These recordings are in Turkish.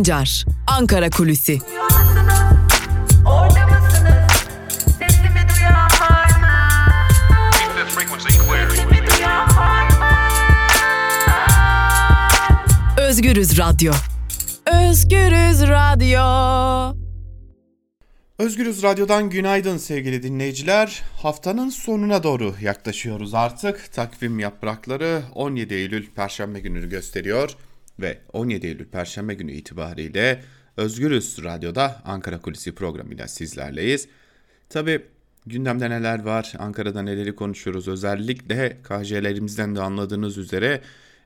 Sancar, Ankara Kulüsi. Özgürüz Radyo. Özgürüz Radyo. Özgürüz Radyo'dan günaydın sevgili dinleyiciler. Haftanın sonuna doğru yaklaşıyoruz artık. Takvim yaprakları 17 Eylül Perşembe gününü gösteriyor ve 17 Eylül Perşembe günü itibariyle Özgürüz Radyo'da Ankara Kulisi programıyla sizlerleyiz. Tabi gündemde neler var, Ankara'da neleri konuşuyoruz özellikle KJ'lerimizden de anladığınız üzere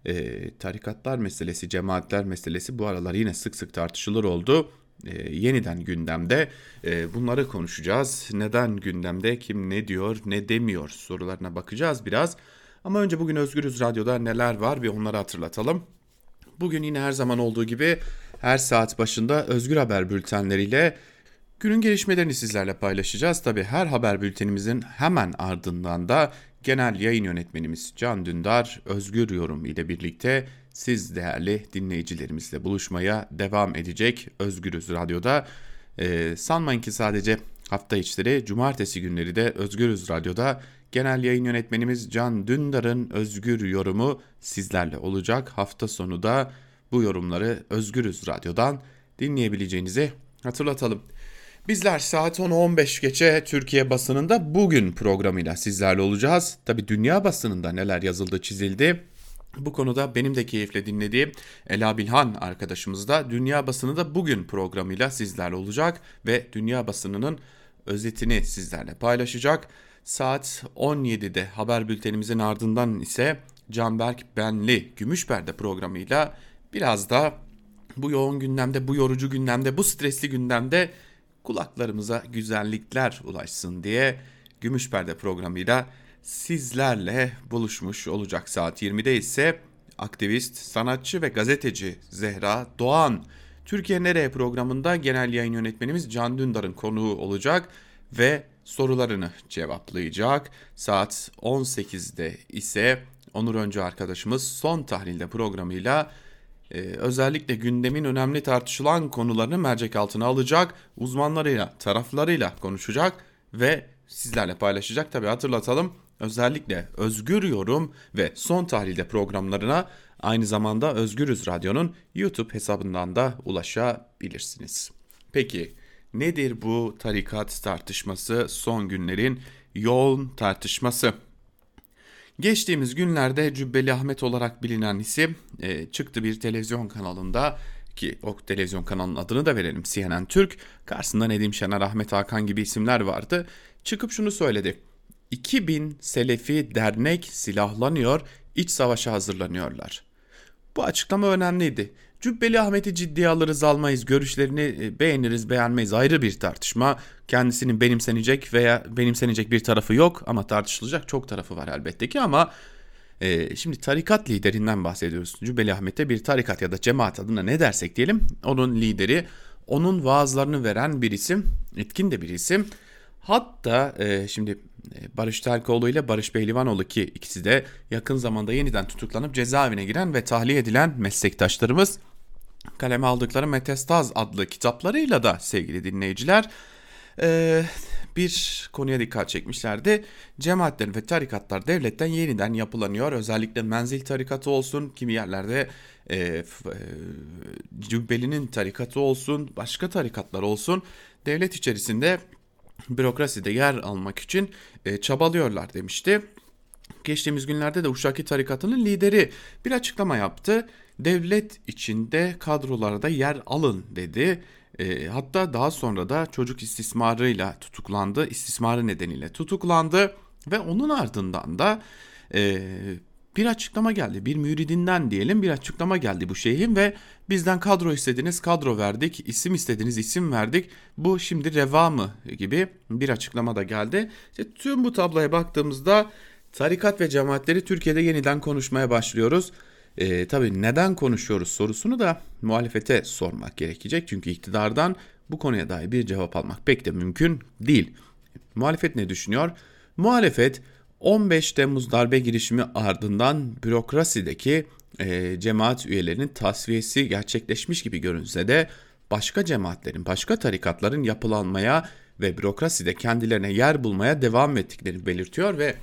e, tarikatlar meselesi, cemaatler meselesi bu aralar yine sık sık tartışılır oldu. E, yeniden gündemde e, bunları konuşacağız. Neden gündemde, kim ne diyor, ne demiyor sorularına bakacağız biraz. Ama önce bugün Özgürüz Radyo'da neler var bir onları hatırlatalım. Bugün yine her zaman olduğu gibi her saat başında Özgür Haber bültenleriyle günün gelişmelerini sizlerle paylaşacağız. Tabi her haber bültenimizin hemen ardından da genel yayın yönetmenimiz Can Dündar Özgür Yorum ile birlikte siz değerli dinleyicilerimizle buluşmaya devam edecek Özgürüz Radyo'da. Ee, sanmayın ki sadece hafta içleri cumartesi günleri de Özgürüz Radyo'da genel yayın yönetmenimiz Can Dündar'ın Özgür Yorumu sizlerle olacak. Hafta sonu da bu yorumları Özgürüz Radyo'dan dinleyebileceğinizi hatırlatalım. Bizler saat 10'u 15 geçe Türkiye basınında bugün programıyla sizlerle olacağız. Tabi dünya basınında neler yazıldı çizildi. Bu konuda benim de keyifle dinlediğim Ela Bilhan arkadaşımız da dünya basını da bugün programıyla sizlerle olacak ve dünya basınının özetini sizlerle paylaşacak. Saat 17'de haber bültenimizin ardından ise Canberk Benli Gümüşperde programıyla biraz da bu yoğun gündemde, bu yorucu gündemde, bu stresli gündemde kulaklarımıza güzellikler ulaşsın diye Gümüşperde programıyla sizlerle buluşmuş olacak. Saat 20'de ise aktivist, sanatçı ve gazeteci Zehra Doğan Türkiye Nereye programında genel yayın yönetmenimiz Can Dündar'ın konuğu olacak ve sorularını cevaplayacak. Saat 18'de ise Onur Öncü arkadaşımız son tahlilde programıyla e, özellikle gündemin önemli tartışılan konularını mercek altına alacak, uzmanlarıyla, taraflarıyla konuşacak ve sizlerle paylaşacak. Tabi hatırlatalım özellikle Özgür Yorum ve Son Tahlilde programlarına aynı zamanda Özgürüz Radyo'nun YouTube hesabından da ulaşabilirsiniz. Peki nedir bu tarikat tartışması son günlerin yoğun tartışması? Geçtiğimiz günlerde Cübbeli Ahmet olarak bilinen isim e, çıktı bir televizyon kanalında ki o televizyon kanalının adını da verelim CNN Türk. Karşısında Nedim Şener, Ahmet Hakan gibi isimler vardı. Çıkıp şunu söyledi. 2000 Selefi dernek silahlanıyor, iç savaşa hazırlanıyorlar. Bu açıklama önemliydi. Cübbeli Ahmet'i ciddiye alırız almayız, görüşlerini e, beğeniriz beğenmeyiz ayrı bir tartışma. Kendisinin benimsenecek veya benimsenecek bir tarafı yok ama tartışılacak çok tarafı var elbette ki ama e, şimdi tarikat liderinden bahsediyoruz. Cübbeli Ahmet'e bir tarikat ya da cemaat adına ne dersek diyelim onun lideri, onun vaazlarını veren bir isim, etkin de bir isim. Hatta e, şimdi Barış Terkoğlu ile Barış Behlivanoğlu ki ikisi de yakın zamanda yeniden tutuklanıp cezaevine giren ve tahliye edilen meslektaşlarımız kaleme aldıkları Metestaz adlı kitaplarıyla da sevgili dinleyiciler e, bir konuya dikkat çekmişlerdi. Cemaatler ve tarikatlar devletten yeniden yapılanıyor. Özellikle menzil tarikatı olsun, kimi yerlerde e, e, Cübbeli'nin tarikatı olsun, başka tarikatlar olsun. Devlet içerisinde bürokraside yer almak için e, çabalıyorlar demişti. Geçtiğimiz günlerde de Uşaki tarikatının lideri bir açıklama yaptı. Devlet içinde kadrolarda yer alın dedi. E, hatta daha sonra da çocuk istismarıyla tutuklandı. İstismarı nedeniyle tutuklandı ve onun ardından da e, bir açıklama geldi. Bir müridinden diyelim bir açıklama geldi bu şeyhin ve bizden kadro istediniz kadro verdik, isim istediniz isim verdik. Bu şimdi reva mı gibi bir açıklama da geldi. İşte tüm bu tabloya baktığımızda tarikat ve cemaatleri Türkiye'de yeniden konuşmaya başlıyoruz. E, tabii neden konuşuyoruz sorusunu da muhalefete sormak gerekecek. Çünkü iktidardan bu konuya dair bir cevap almak pek de mümkün değil. Muhalefet ne düşünüyor? Muhalefet 15 Temmuz darbe girişimi ardından bürokrasideki e, cemaat üyelerinin tasfiyesi gerçekleşmiş gibi görünse de başka cemaatlerin, başka tarikatların yapılanmaya ve bürokraside kendilerine yer bulmaya devam ettiklerini belirtiyor ve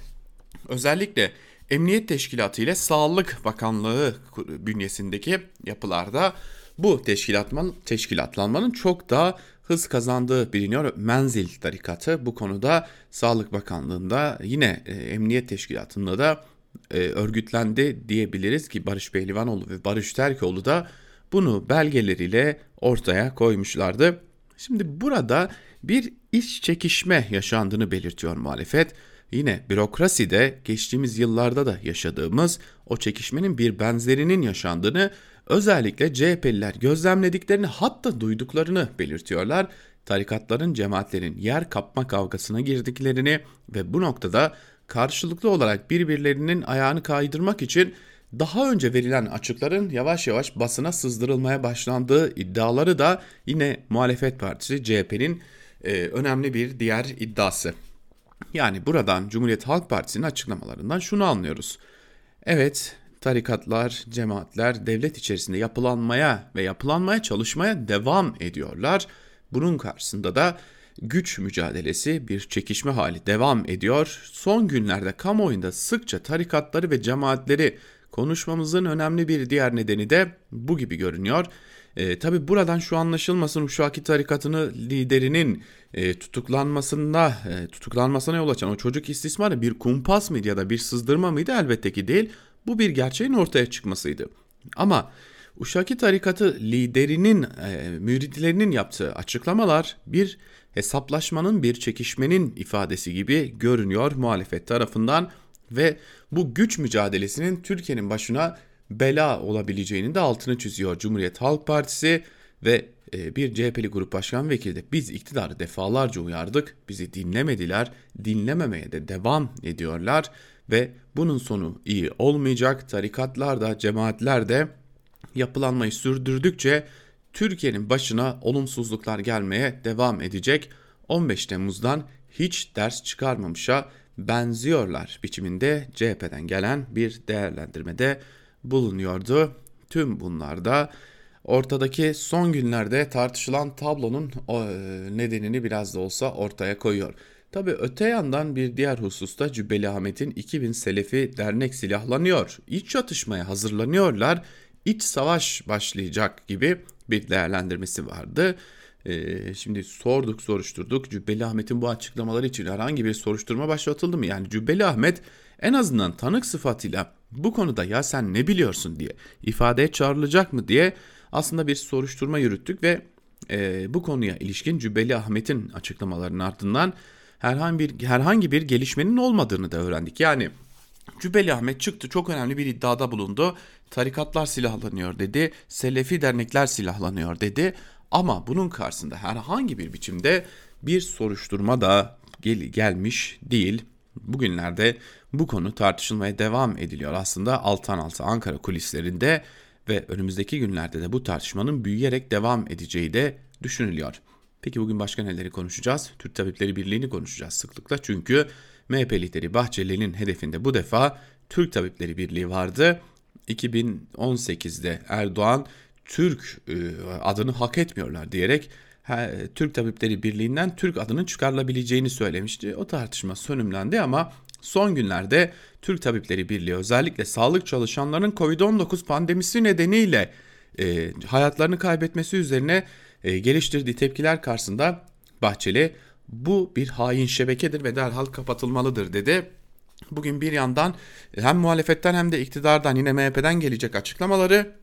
özellikle Emniyet Teşkilatı ile Sağlık Bakanlığı bünyesindeki yapılarda bu teşkilatma, teşkilatlanmanın çok daha hız kazandığı biliniyor. Menzil tarikatı bu konuda Sağlık Bakanlığı'nda yine e, Emniyet Teşkilatı'nda da e, örgütlendi diyebiliriz ki Barış Behlivanoğlu ve Barış Terkoğlu da bunu belgeleriyle ortaya koymuşlardı. Şimdi burada bir iş çekişme yaşandığını belirtiyor muhalefet. Yine bürokraside geçtiğimiz yıllarda da yaşadığımız o çekişmenin bir benzerinin yaşandığını özellikle CHP'liler gözlemlediklerini hatta duyduklarını belirtiyorlar. Tarikatların, cemaatlerin yer kapma kavgasına girdiklerini ve bu noktada karşılıklı olarak birbirlerinin ayağını kaydırmak için daha önce verilen açıkların yavaş yavaş basına sızdırılmaya başlandığı iddiaları da yine muhalefet partisi CHP'nin e, önemli bir diğer iddiası. Yani buradan Cumhuriyet Halk Partisi'nin açıklamalarından şunu anlıyoruz. Evet, tarikatlar, cemaatler devlet içerisinde yapılanmaya ve yapılanmaya çalışmaya devam ediyorlar. Bunun karşısında da güç mücadelesi bir çekişme hali devam ediyor. Son günlerde kamuoyunda sıkça tarikatları ve cemaatleri konuşmamızın önemli bir diğer nedeni de bu gibi görünüyor. E, Tabi buradan şu anlaşılmasın Uşaki tarikatını liderinin e, tutuklanmasında e, tutuklanmasına yol açan o çocuk istismarı bir kumpas mıydı ya da bir sızdırma mıydı elbette ki değil. Bu bir gerçeğin ortaya çıkmasıydı. Ama Uşaki tarikatı liderinin e, müritlerinin yaptığı açıklamalar bir hesaplaşmanın bir çekişmenin ifadesi gibi görünüyor muhalefet tarafından ve bu güç mücadelesinin Türkiye'nin başına bela olabileceğini de altını çiziyor Cumhuriyet Halk Partisi ve e, bir CHP'li grup başkan vekili de biz iktidarı defalarca uyardık, bizi dinlemediler, dinlememeye de devam ediyorlar ve bunun sonu iyi olmayacak. Tarikatlar da cemaatler de yapılanmayı sürdürdükçe Türkiye'nin başına olumsuzluklar gelmeye devam edecek. 15 Temmuz'dan hiç ders çıkarmamışa benziyorlar biçiminde CHP'den gelen bir değerlendirmede bulunuyordu. Tüm bunlarda ortadaki son günlerde tartışılan tablonun e, nedenini biraz da olsa ortaya koyuyor. Tabi öte yandan bir diğer hususta Cübbeli Ahmet'in 2000 Selefi dernek silahlanıyor. İç çatışmaya hazırlanıyorlar. İç savaş başlayacak gibi bir değerlendirmesi vardı. Ee, şimdi sorduk soruşturduk. Cübbeli Ahmet'in bu açıklamaları için herhangi bir soruşturma başlatıldı mı? Yani Cübbeli Ahmet en azından tanık sıfatıyla bu konuda ya sen ne biliyorsun diye ifadeye çağrılacak mı diye aslında bir soruşturma yürüttük ve e, bu konuya ilişkin Cübbeli Ahmet'in açıklamalarının ardından herhangi bir herhangi bir gelişmenin olmadığını da öğrendik. Yani Cübbeli Ahmet çıktı çok önemli bir iddiada bulundu. Tarikatlar silahlanıyor dedi. Selefi dernekler silahlanıyor dedi. Ama bunun karşısında herhangi bir biçimde bir soruşturma da gel gelmiş değil. Bugünlerde bu konu tartışılmaya devam ediliyor aslında alttan alta Ankara kulislerinde ve önümüzdeki günlerde de bu tartışmanın büyüyerek devam edeceği de düşünülüyor. Peki bugün başka neleri konuşacağız? Türk Tabipleri Birliği'ni konuşacağız sıklıkla çünkü MHP lideri Bahçeli'nin hedefinde bu defa Türk Tabipleri Birliği vardı. 2018'de Erdoğan Türk e, adını hak etmiyorlar diyerek Türk Tabipleri Birliği'nden Türk adının çıkarılabileceğini söylemişti. O tartışma sönümlendi ama son günlerde Türk Tabipleri Birliği özellikle sağlık çalışanlarının Covid-19 pandemisi nedeniyle e, hayatlarını kaybetmesi üzerine e, geliştirdiği tepkiler karşısında Bahçeli bu bir hain şebekedir ve derhal kapatılmalıdır dedi. Bugün bir yandan hem muhalefetten hem de iktidardan yine MHP'den gelecek açıklamaları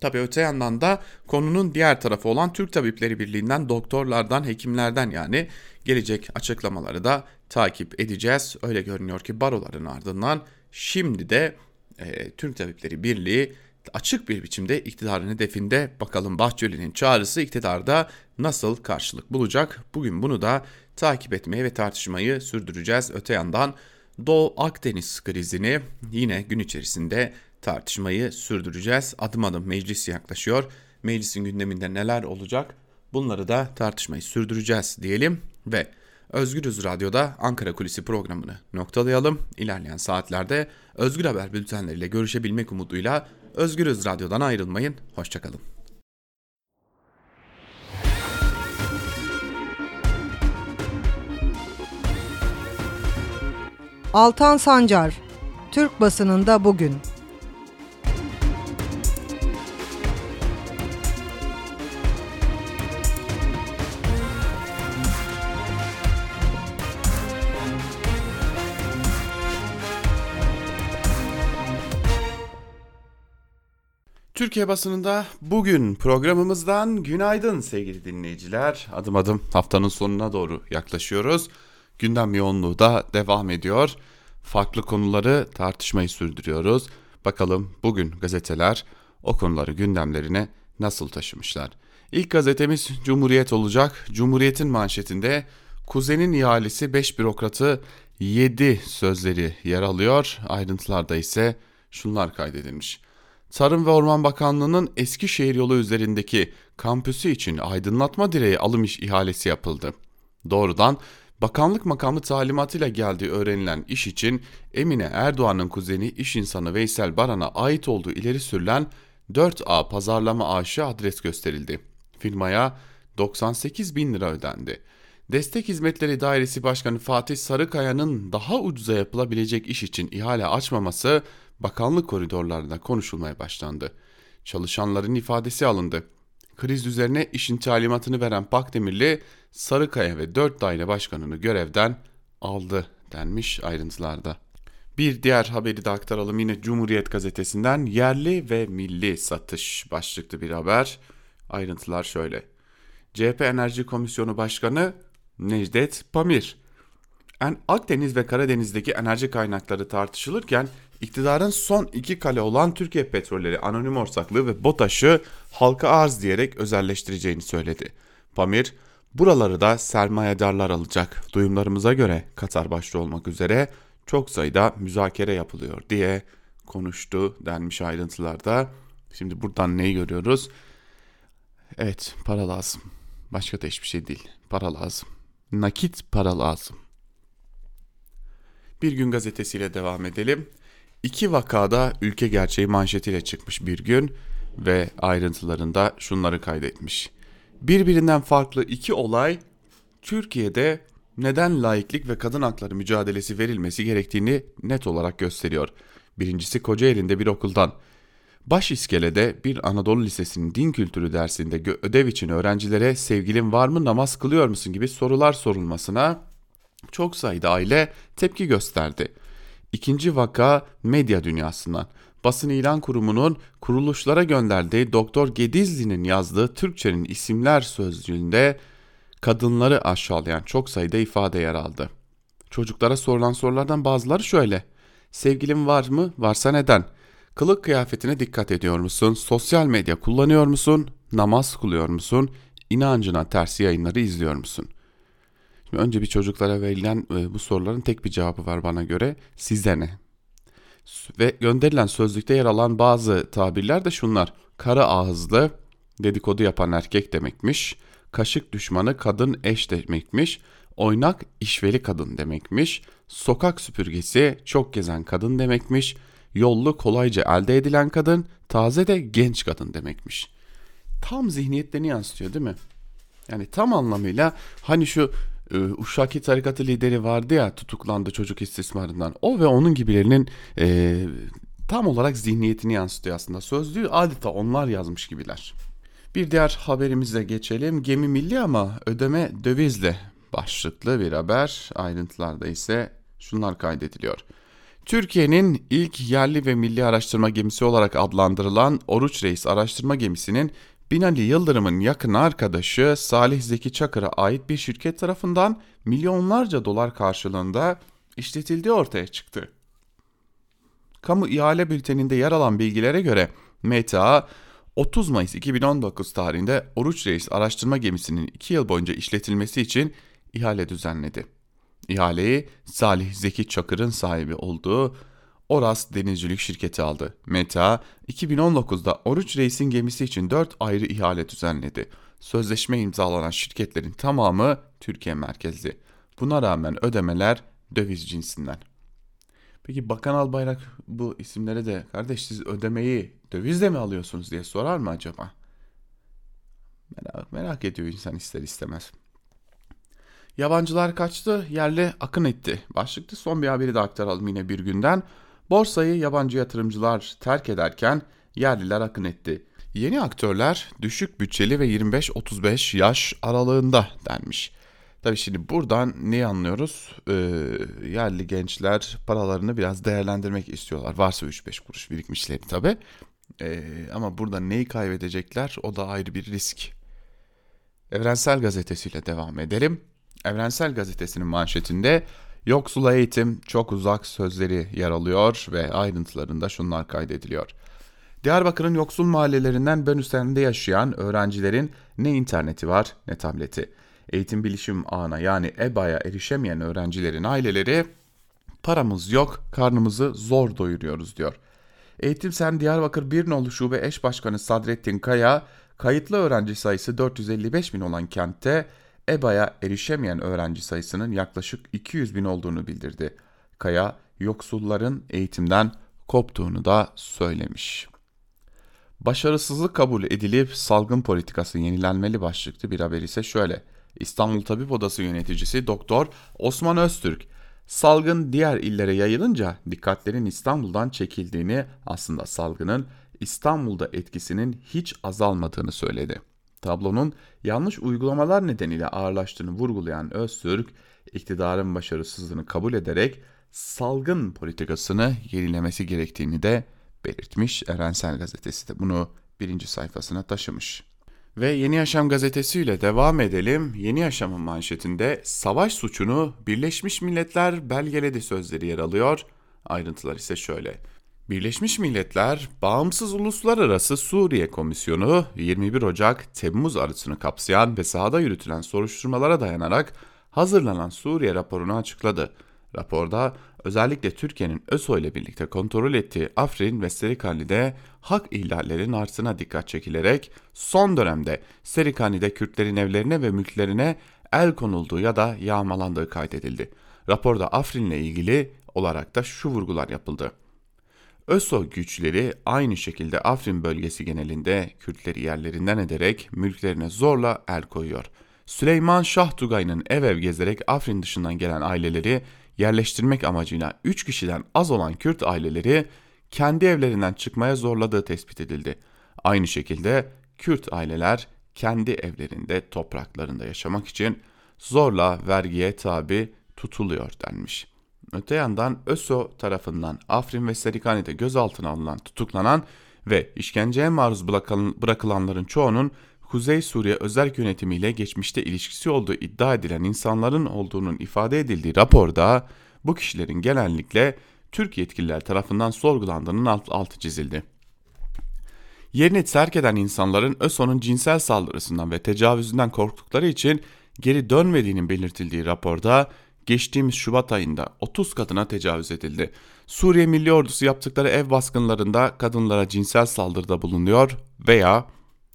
Tabi öte yandan da konunun diğer tarafı olan Türk Tabipleri Birliği'nden doktorlardan, hekimlerden yani gelecek açıklamaları da takip edeceğiz. Öyle görünüyor ki baroların ardından şimdi de e, Türk Tabipleri Birliği açık bir biçimde iktidarın hedefinde bakalım Bahçeli'nin çağrısı iktidarda nasıl karşılık bulacak? Bugün bunu da takip etmeye ve tartışmayı sürdüreceğiz. Öte yandan Doğu Akdeniz krizini yine gün içerisinde tartışmayı sürdüreceğiz. Adım adım meclis yaklaşıyor. Meclisin gündeminde neler olacak? Bunları da tartışmayı sürdüreceğiz diyelim ve Özgürüz Radyo'da Ankara Kulisi programını noktalayalım. İlerleyen saatlerde Özgür Haber bültenleriyle görüşebilmek umuduyla Özgürüz Radyo'dan ayrılmayın. Hoşçakalın. Altan Sancar, Türk basınında bugün. Türkiye basınında bugün programımızdan günaydın sevgili dinleyiciler. Adım adım haftanın sonuna doğru yaklaşıyoruz. Gündem yoğunluğu da devam ediyor. Farklı konuları tartışmayı sürdürüyoruz. Bakalım bugün gazeteler o konuları gündemlerine nasıl taşımışlar. İlk gazetemiz Cumhuriyet olacak. Cumhuriyet'in manşetinde kuzenin ihalesi 5 bürokratı 7 sözleri yer alıyor. Ayrıntılarda ise şunlar kaydedilmiş. Tarım ve Orman Bakanlığı'nın Eskişehir yolu üzerindeki kampüsü için aydınlatma direği alım iş ihalesi yapıldı. Doğrudan bakanlık makamı talimatıyla geldiği öğrenilen iş için Emine Erdoğan'ın kuzeni iş insanı Veysel Baran'a ait olduğu ileri sürülen 4A pazarlama aşı adres gösterildi. Firmaya 98 bin lira ödendi. Destek Hizmetleri Dairesi Başkanı Fatih Sarıkaya'nın daha ucuza yapılabilecek iş için ihale açmaması bakanlık koridorlarında konuşulmaya başlandı. Çalışanların ifadesi alındı. Kriz üzerine işin talimatını veren Pakdemirli, Sarıkaya ve 4 daire başkanını görevden aldı denmiş ayrıntılarda. Bir diğer haberi de aktaralım yine Cumhuriyet gazetesinden yerli ve milli satış başlıklı bir haber. Ayrıntılar şöyle. CHP Enerji Komisyonu Başkanı Necdet Pamir. En Akdeniz ve Karadeniz'deki enerji kaynakları tartışılırken iktidarın son iki kale olan Türkiye Petrolleri Anonim Orsaklığı ve BOTAŞ'ı halka arz diyerek özelleştireceğini söyledi. Pamir, buraları da sermayedarlar alacak. Duyumlarımıza göre Katar başta olmak üzere çok sayıda müzakere yapılıyor diye konuştu denmiş ayrıntılarda. Şimdi buradan neyi görüyoruz? Evet para lazım. Başka da hiçbir şey değil. Para lazım. Nakit para lazım. Bir gün gazetesiyle devam edelim. İki vakada ülke gerçeği manşetiyle çıkmış bir gün ve ayrıntılarında şunları kaydetmiş. Birbirinden farklı iki olay Türkiye'de neden laiklik ve kadın hakları mücadelesi verilmesi gerektiğini net olarak gösteriyor. Birincisi Kocaeli'nde bir okuldan. Baş iskelede bir Anadolu Lisesi'nin din kültürü dersinde ödev için öğrencilere sevgilin var mı namaz kılıyor musun gibi sorular sorulmasına çok sayıda aile tepki gösterdi. İkinci vaka medya dünyasından. Basın İlan Kurumu'nun kuruluşlara gönderdiği Doktor Gedizli'nin yazdığı Türkçenin isimler sözcüğünde kadınları aşağılayan çok sayıda ifade yer aldı. Çocuklara sorulan sorulardan bazıları şöyle. Sevgilin var mı? Varsa neden? Kılık kıyafetine dikkat ediyor musun? Sosyal medya kullanıyor musun? Namaz kılıyor musun? İnancına ters yayınları izliyor musun? Şimdi önce bir çocuklara verilen e, bu soruların tek bir cevabı var bana göre. Size ne? Ve gönderilen sözlükte yer alan bazı tabirler de şunlar. Kara ağızlı dedikodu yapan erkek demekmiş. Kaşık düşmanı kadın eş demekmiş. Oynak işveli kadın demekmiş. Sokak süpürgesi çok gezen kadın demekmiş. Yollu kolayca elde edilen kadın, taze de genç kadın demekmiş. Tam zihniyetlerini yansıtıyor değil mi? Yani tam anlamıyla hani şu Uşaki tarikatı lideri vardı ya tutuklandı çocuk istismarından. O ve onun gibilerinin e, tam olarak zihniyetini yansıtıyor aslında. Sözlüğü adeta onlar yazmış gibiler. Bir diğer haberimize geçelim. Gemi milli ama ödeme dövizle başlıklı bir haber. Ayrıntılarda ise şunlar kaydediliyor. Türkiye'nin ilk yerli ve milli araştırma gemisi olarak adlandırılan Oruç Reis araştırma gemisinin Binali Yıldırım'ın yakın arkadaşı Salih Zeki Çakır'a ait bir şirket tarafından milyonlarca dolar karşılığında işletildiği ortaya çıktı. Kamu ihale bülteninde yer alan bilgilere göre MTA 30 Mayıs 2019 tarihinde Oruç Reis araştırma gemisinin 2 yıl boyunca işletilmesi için ihale düzenledi. İhaleyi Salih Zeki Çakır'ın sahibi olduğu Oras Denizcilik Şirketi aldı. Meta 2019'da Oruç Reis'in gemisi için 4 ayrı ihale düzenledi. Sözleşme imzalanan şirketlerin tamamı Türkiye merkezli. Buna rağmen ödemeler döviz cinsinden. Peki Bakan Albayrak bu isimlere de kardeş siz ödemeyi dövizle mi alıyorsunuz diye sorar mı acaba? Merak, merak ediyor insan ister istemez. Yabancılar kaçtı, yerli akın etti. Başlıkta son bir haberi de aktaralım yine bir günden. Borsayı yabancı yatırımcılar terk ederken yerliler akın etti. Yeni aktörler düşük bütçeli ve 25-35 yaş aralığında denmiş. Tabi şimdi buradan ne anlıyoruz? Ee, yerli gençler paralarını biraz değerlendirmek istiyorlar. Varsa 3-5 kuruş birikmişleri tabi. Ee, ama burada neyi kaybedecekler o da ayrı bir risk. Evrensel Gazetesi'yle devam edelim. Evrensel Gazetesi'nin manşetinde yoksula eğitim çok uzak sözleri yer alıyor ve ayrıntılarında şunlar kaydediliyor. Diyarbakır'ın yoksul mahallelerinden Bönüsen'de yaşayan öğrencilerin ne interneti var ne tableti. Eğitim bilişim ağına yani EBA'ya erişemeyen öğrencilerin aileleri paramız yok karnımızı zor doyuruyoruz diyor. Eğitim Sen Diyarbakır 1 nolu şube eş başkanı Sadrettin Kaya kayıtlı öğrenci sayısı 455 bin olan kentte EBA'ya erişemeyen öğrenci sayısının yaklaşık 200 bin olduğunu bildirdi. Kaya yoksulların eğitimden koptuğunu da söylemiş. Başarısızlık kabul edilip salgın politikası yenilenmeli başlıklı bir haber ise şöyle. İstanbul Tabip Odası yöneticisi Doktor Osman Öztürk, salgın diğer illere yayılınca dikkatlerin İstanbul'dan çekildiğini aslında salgının İstanbul'da etkisinin hiç azalmadığını söyledi. Tablonun yanlış uygulamalar nedeniyle ağırlaştığını vurgulayan Öztürk, iktidarın başarısızlığını kabul ederek salgın politikasını yenilemesi gerektiğini de belirtmiş. Evrensel Gazetesi de bunu birinci sayfasına taşımış. Ve Yeni Yaşam gazetesiyle devam edelim. Yeni Yaşam'ın manşetinde savaş suçunu Birleşmiş Milletler belgeledi sözleri yer alıyor. Ayrıntılar ise şöyle. Birleşmiş Milletler Bağımsız Uluslararası Suriye Komisyonu 21 Ocak Temmuz arasını kapsayan ve sahada yürütülen soruşturmalara dayanarak hazırlanan Suriye raporunu açıkladı. Raporda özellikle Türkiye'nin ÖSO ile birlikte kontrol ettiği Afrin ve Serikani'de hak ihlallerinin artısına dikkat çekilerek son dönemde Serikani'de Kürtlerin evlerine ve mülklerine el konulduğu ya da yağmalandığı kaydedildi. Raporda Afrin ile ilgili olarak da şu vurgular yapıldı. ÖSO güçleri aynı şekilde Afrin bölgesi genelinde Kürtleri yerlerinden ederek mülklerine zorla el koyuyor. Süleyman Şah Tugay'ın ev ev gezerek Afrin dışından gelen aileleri yerleştirmek amacıyla 3 kişiden az olan Kürt aileleri kendi evlerinden çıkmaya zorladığı tespit edildi. Aynı şekilde Kürt aileler kendi evlerinde topraklarında yaşamak için zorla vergiye tabi tutuluyor denmiş. Öte yandan ÖSO tarafından Afrin ve Serikani'de gözaltına alınan, tutuklanan ve işkenceye maruz bırakılanların çoğunun Kuzey Suriye özel yönetimiyle geçmişte ilişkisi olduğu iddia edilen insanların olduğunun ifade edildiği raporda bu kişilerin genellikle Türk yetkililer tarafından sorgulandığının alt, altı çizildi. Yerini terk eden insanların ÖSO'nun cinsel saldırısından ve tecavüzünden korktukları için geri dönmediğinin belirtildiği raporda geçtiğimiz Şubat ayında 30 kadına tecavüz edildi. Suriye Milli Ordusu yaptıkları ev baskınlarında kadınlara cinsel saldırıda bulunuyor veya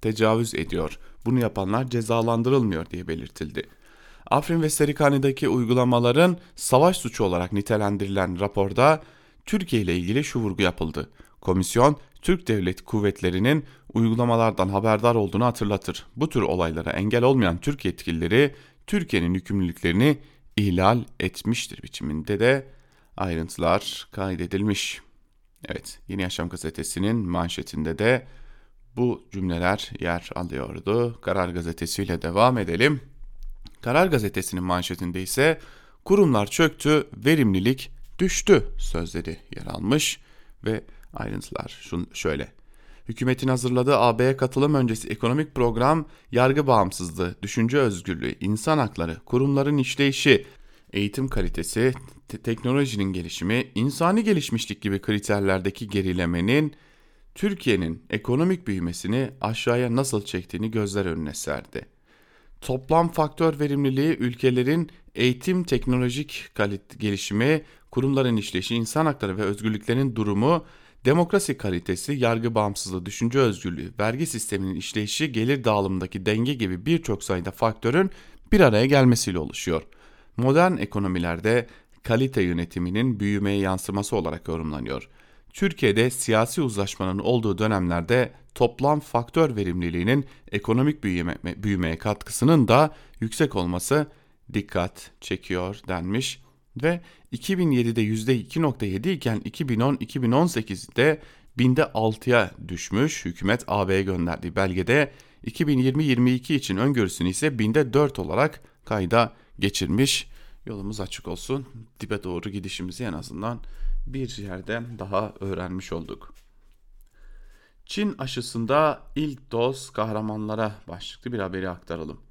tecavüz ediyor. Bunu yapanlar cezalandırılmıyor diye belirtildi. Afrin ve Serikani'deki uygulamaların savaş suçu olarak nitelendirilen raporda Türkiye ile ilgili şu vurgu yapıldı. Komisyon, Türk Devlet Kuvvetleri'nin uygulamalardan haberdar olduğunu hatırlatır. Bu tür olaylara engel olmayan Türk yetkilileri Türkiye'nin yükümlülüklerini ihlal etmiştir biçiminde de ayrıntılar kaydedilmiş. Evet, Yeni Yaşam gazetesinin manşetinde de bu cümleler yer alıyordu. Karar gazetesiyle devam edelim. Karar gazetesinin manşetinde ise kurumlar çöktü, verimlilik düştü sözleri yer almış ve ayrıntılar şun şöyle. Hükümetin hazırladığı AB'ye katılım öncesi ekonomik program yargı bağımsızlığı, düşünce özgürlüğü, insan hakları, kurumların işleyişi, eğitim kalitesi, te- teknolojinin gelişimi, insani gelişmişlik gibi kriterlerdeki gerilemenin Türkiye'nin ekonomik büyümesini aşağıya nasıl çektiğini gözler önüne serdi. Toplam faktör verimliliği ülkelerin eğitim teknolojik gelişimi, kurumların işleyişi, insan hakları ve özgürlüklerin durumu, demokrasi kalitesi, yargı bağımsızlığı, düşünce özgürlüğü, vergi sisteminin işleyişi, gelir dağılımındaki denge gibi birçok sayıda faktörün bir araya gelmesiyle oluşuyor. Modern ekonomilerde kalite yönetiminin büyümeye yansıması olarak yorumlanıyor. Türkiye'de siyasi uzlaşmanın olduğu dönemlerde toplam faktör verimliliğinin ekonomik büyüme, büyümeye katkısının da yüksek olması dikkat çekiyor denmiş ve 2007'de %2.7 iken 2010-2018'de binde 6'ya düşmüş. Hükümet AB'ye gönderdiği belgede 2020-22 için öngörüsünü ise binde 4 olarak kayda geçirmiş. Yolumuz açık olsun. Dibe doğru gidişimizi en azından bir yerden daha öğrenmiş olduk. Çin aşısında ilk doz kahramanlara başlıklı bir haberi aktaralım.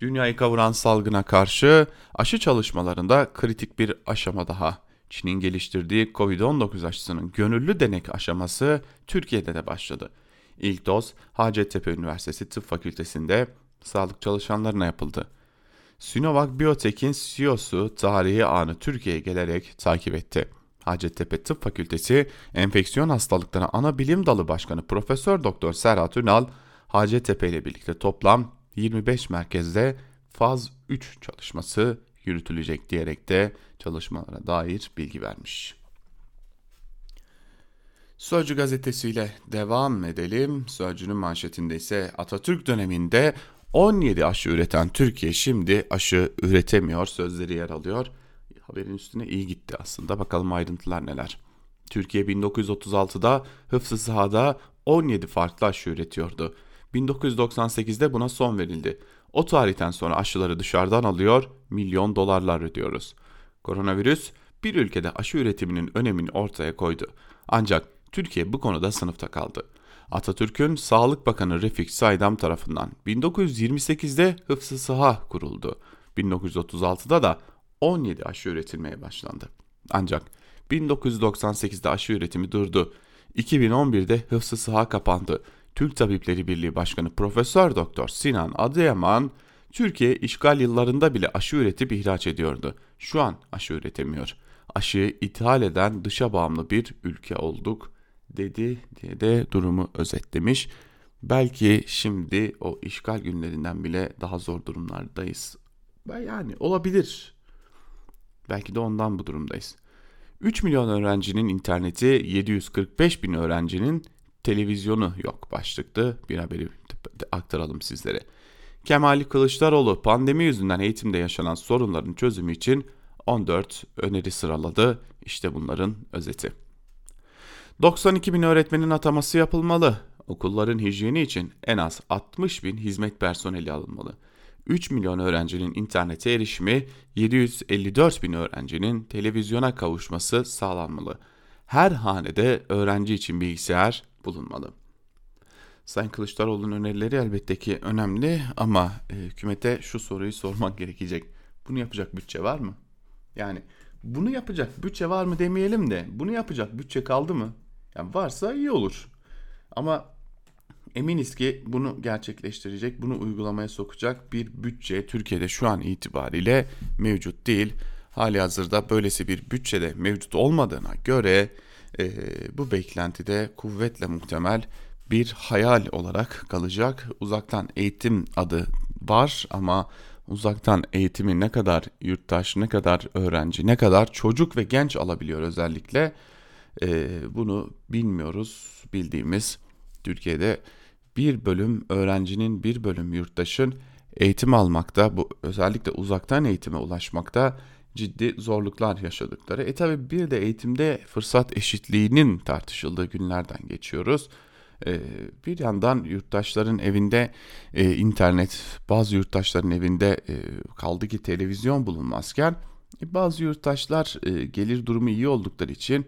Dünyayı kavuran salgına karşı aşı çalışmalarında kritik bir aşama daha. Çin'in geliştirdiği Covid-19 aşısının gönüllü denek aşaması Türkiye'de de başladı. İlk doz Hacettepe Üniversitesi Tıp Fakültesi'nde sağlık çalışanlarına yapıldı. Sinovac Biotech'in CEO'su tarihi anı Türkiye'ye gelerek takip etti. Hacettepe Tıp Fakültesi Enfeksiyon Hastalıkları Ana Bilim Dalı Başkanı Profesör Doktor Serhat Ünal, Hacettepe ile birlikte toplam 25 merkezde faz 3 çalışması yürütülecek diyerek de çalışmalara dair bilgi vermiş. Sözcü gazetesiyle devam edelim. Sözcünün manşetinde ise Atatürk döneminde 17 aşı üreten Türkiye şimdi aşı üretemiyor sözleri yer alıyor. Haberin üstüne iyi gitti aslında. Bakalım ayrıntılar neler. Türkiye 1936'da hıfzı sahada 17 farklı aşı üretiyordu. 1998'de buna son verildi. O tarihten sonra aşıları dışarıdan alıyor, milyon dolarlar ödüyoruz. Koronavirüs bir ülkede aşı üretiminin önemini ortaya koydu. Ancak Türkiye bu konuda sınıfta kaldı. Atatürk'ün Sağlık Bakanı Refik Saydam tarafından 1928'de Hıfzı Sıha kuruldu. 1936'da da 17 aşı üretilmeye başlandı. Ancak 1998'de aşı üretimi durdu. 2011'de Hıfzı Sıha kapandı. Türk Tabipleri Birliği Başkanı Profesör Doktor Sinan Adıyaman, Türkiye işgal yıllarında bile aşı üretip ihraç ediyordu. Şu an aşı üretemiyor. Aşıyı ithal eden dışa bağımlı bir ülke olduk dedi diye de durumu özetlemiş. Belki şimdi o işgal günlerinden bile daha zor durumlardayız. Yani olabilir. Belki de ondan bu durumdayız. 3 milyon öğrencinin interneti, 745 bin öğrencinin televizyonu yok başlıklı bir haberi aktaralım sizlere. Kemal Kılıçdaroğlu pandemi yüzünden eğitimde yaşanan sorunların çözümü için 14 öneri sıraladı. İşte bunların özeti. 92 bin öğretmenin ataması yapılmalı. Okulların hijyeni için en az 60 bin hizmet personeli alınmalı. 3 milyon öğrencinin internete erişimi, 754 bin öğrencinin televizyona kavuşması sağlanmalı. Her hanede öğrenci için bilgisayar bulunmalı. Sayın Kılıçdaroğlu'nun önerileri elbette ki önemli ama e, hükümete şu soruyu sormak gerekecek. Bunu yapacak bütçe var mı? Yani bunu yapacak bütçe var mı demeyelim de bunu yapacak bütçe kaldı mı? Yani varsa iyi olur. Ama eminiz ki bunu gerçekleştirecek, bunu uygulamaya sokacak bir bütçe Türkiye'de şu an itibariyle mevcut değil. Hali hazırda böylesi bir bütçede mevcut olmadığına göre e, bu beklentide kuvvetle muhtemel bir hayal olarak kalacak. Uzaktan eğitim adı var ama uzaktan eğitimi ne kadar yurttaş, ne kadar öğrenci, ne kadar çocuk ve genç alabiliyor özellikle e, bunu bilmiyoruz. Bildiğimiz Türkiye'de bir bölüm öğrencinin, bir bölüm yurttaşın eğitim almakta, bu özellikle uzaktan eğitime ulaşmakta ciddi zorluklar yaşadıkları. E tabi bir de eğitimde fırsat eşitliğinin tartışıldığı günlerden geçiyoruz. E, bir yandan yurttaşların evinde e, internet, bazı yurttaşların evinde e, kaldı ki televizyon bulunmazken e, bazı yurttaşlar gelir durumu iyi oldukları için